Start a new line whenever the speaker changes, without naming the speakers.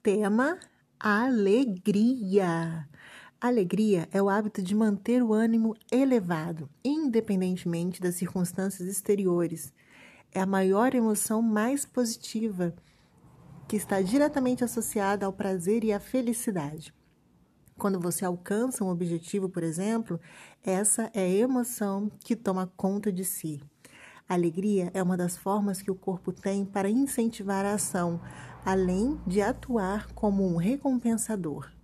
Tema: alegria. Alegria é o hábito de manter o ânimo elevado, independentemente das circunstâncias exteriores. É a maior emoção mais positiva, que está diretamente associada ao prazer e à felicidade. Quando você alcança um objetivo, por exemplo, essa é a emoção que toma conta de si. A alegria é uma das formas que o corpo tem para incentivar a ação, além de atuar como um recompensador.